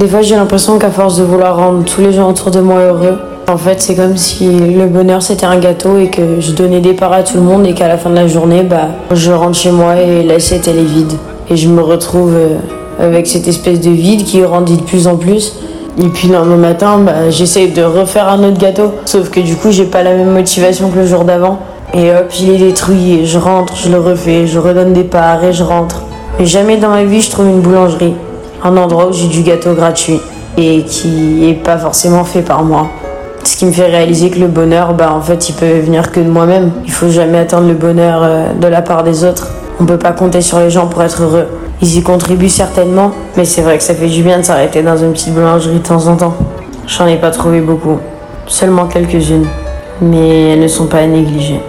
Des fois, j'ai l'impression qu'à force de vouloir rendre tous les gens autour de moi heureux, en fait, c'est comme si le bonheur c'était un gâteau et que je donnais des parts à tout le monde et qu'à la fin de la journée, bah, je rentre chez moi et l'assiette elle est vide. Et je me retrouve euh, avec cette espèce de vide qui grandit de plus en plus. Et puis le lendemain matin, bah, j'essaye de refaire un autre gâteau. Sauf que du coup, j'ai pas la même motivation que le jour d'avant. Et hop, il est détruit et je rentre, je le refais, je redonne des parts et je rentre. Mais jamais dans ma vie, je trouve une boulangerie. Un endroit où j'ai du gâteau gratuit et qui est pas forcément fait par moi. Ce qui me fait réaliser que le bonheur, bah, en fait, il peut venir que de moi-même. Il faut jamais attendre le bonheur euh, de la part des autres. On peut pas compter sur les gens pour être heureux. Ils y contribuent certainement, mais c'est vrai que ça fait du bien de s'arrêter dans une petite boulangerie de temps en temps. J'en ai pas trouvé beaucoup, seulement quelques-unes, mais elles ne sont pas à négliger.